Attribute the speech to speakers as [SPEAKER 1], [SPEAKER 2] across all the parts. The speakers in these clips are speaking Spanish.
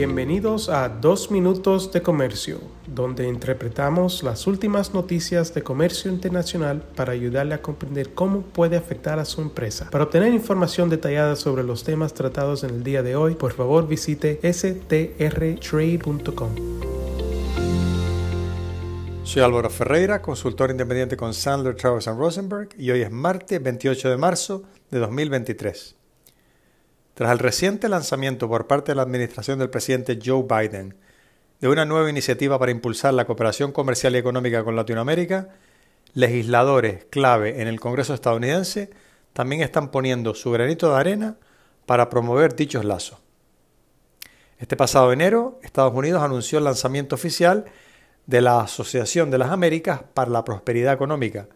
[SPEAKER 1] Bienvenidos a Dos Minutos de Comercio, donde interpretamos las últimas noticias de comercio internacional para ayudarle a comprender cómo puede afectar a su empresa. Para obtener información detallada sobre los temas tratados en el día de hoy, por favor visite strtrade.com.
[SPEAKER 2] Soy Álvaro Ferreira, consultor independiente con Sandler, Travis Rosenberg, y hoy es martes 28 de marzo de 2023. Tras el reciente lanzamiento por parte de la administración del presidente Joe Biden de una nueva iniciativa para impulsar la cooperación comercial y económica con Latinoamérica, legisladores clave en el Congreso estadounidense también están poniendo su granito de arena para promover dichos lazos. Este pasado enero, Estados Unidos anunció el lanzamiento oficial de la Asociación de las Américas para la Prosperidad Económica,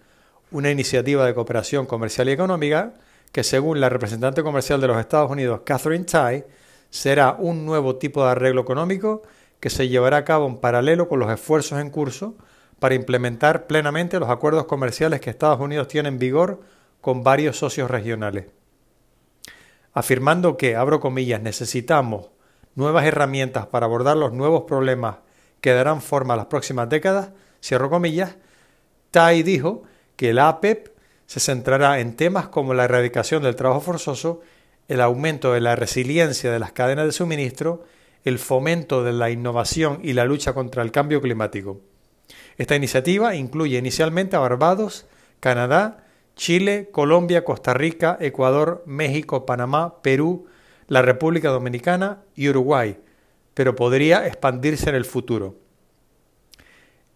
[SPEAKER 2] una iniciativa de cooperación comercial y económica que según la representante comercial de los Estados Unidos, Catherine Tai, será un nuevo tipo de arreglo económico que se llevará a cabo en paralelo con los esfuerzos en curso para implementar plenamente los acuerdos comerciales que Estados Unidos tiene en vigor con varios socios regionales. Afirmando que, abro comillas, necesitamos nuevas herramientas para abordar los nuevos problemas que darán forma a las próximas décadas, cierro comillas, Tai dijo que la APEP se centrará en temas como la erradicación del trabajo forzoso, el aumento de la resiliencia de las cadenas de suministro, el fomento de la innovación y la lucha contra el cambio climático. Esta iniciativa incluye inicialmente a Barbados, Canadá, Chile, Colombia, Costa Rica, Ecuador, México, Panamá, Perú, la República Dominicana y Uruguay, pero podría expandirse en el futuro.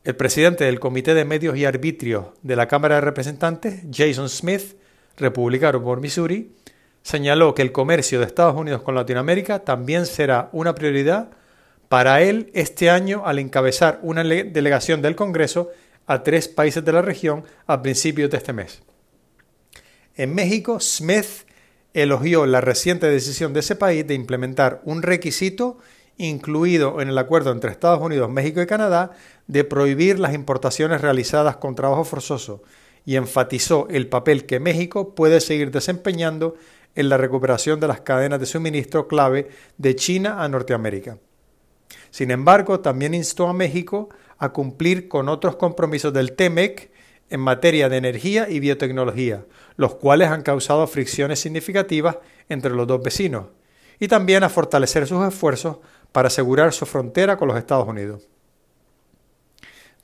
[SPEAKER 2] El presidente del Comité de Medios y Arbitrios de la Cámara de Representantes, Jason Smith, republicano por Missouri, señaló que el comercio de Estados Unidos con Latinoamérica también será una prioridad para él este año al encabezar una delegación del Congreso a tres países de la región a principios de este mes. En México, Smith elogió la reciente decisión de ese país de implementar un requisito incluido en el acuerdo entre Estados Unidos, México y Canadá de prohibir las importaciones realizadas con trabajo forzoso y enfatizó el papel que México puede seguir desempeñando en la recuperación de las cadenas de suministro clave de China a Norteamérica. Sin embargo, también instó a México a cumplir con otros compromisos del TEMEC en materia de energía y biotecnología, los cuales han causado fricciones significativas entre los dos vecinos, y también a fortalecer sus esfuerzos para asegurar su frontera con los Estados Unidos.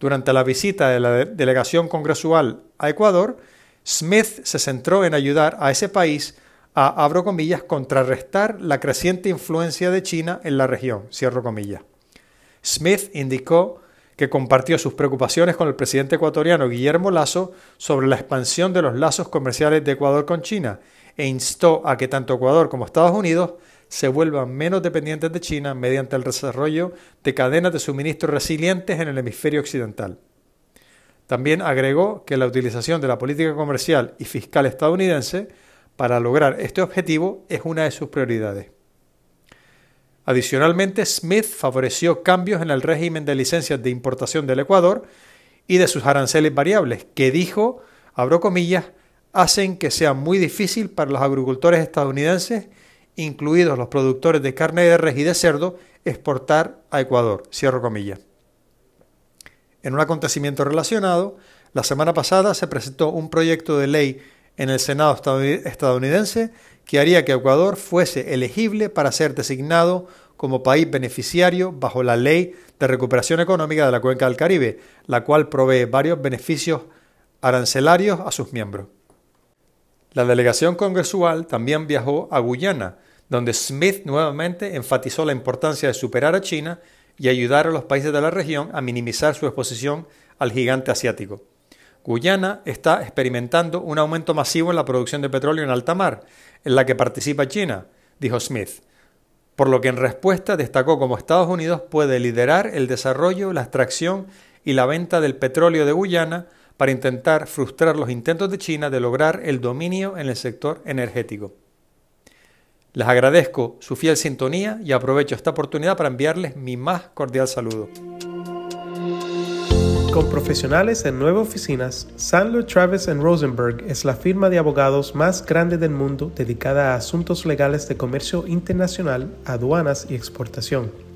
[SPEAKER 2] Durante la visita de la delegación congresual a Ecuador, Smith se centró en ayudar a ese país a, abro comillas, contrarrestar la creciente influencia de China en la región, cierro comillas. Smith indicó que compartió sus preocupaciones con el presidente ecuatoriano Guillermo Lazo sobre la expansión de los lazos comerciales de Ecuador con China e instó a que tanto Ecuador como Estados Unidos se vuelvan menos dependientes de China mediante el desarrollo de cadenas de suministro resilientes en el hemisferio occidental. También agregó que la utilización de la política comercial y fiscal estadounidense para lograr este objetivo es una de sus prioridades. Adicionalmente, Smith favoreció cambios en el régimen de licencias de importación del Ecuador y de sus aranceles variables, que dijo, abro comillas, hacen que sea muy difícil para los agricultores estadounidenses incluidos los productores de carne de res y de cerdo, exportar a Ecuador. Cierro comillas. En un acontecimiento relacionado, la semana pasada se presentó un proyecto de ley en el Senado estadounidense que haría que Ecuador fuese elegible para ser designado como país beneficiario bajo la Ley de Recuperación Económica de la Cuenca del Caribe, la cual provee varios beneficios arancelarios a sus miembros. La delegación congresual también viajó a Guyana, donde Smith nuevamente enfatizó la importancia de superar a China y ayudar a los países de la región a minimizar su exposición al gigante asiático. Guyana está experimentando un aumento masivo en la producción de petróleo en alta mar, en la que participa China, dijo Smith, por lo que en respuesta destacó cómo Estados Unidos puede liderar el desarrollo, la extracción y la venta del petróleo de Guyana para intentar frustrar los intentos de China de lograr el dominio en el sector energético. Les agradezco su fiel sintonía y aprovecho esta oportunidad para enviarles mi más cordial saludo.
[SPEAKER 1] Con profesionales en nueve oficinas, Sandler Travis Rosenberg es la firma de abogados más grande del mundo dedicada a asuntos legales de comercio internacional, aduanas y exportación.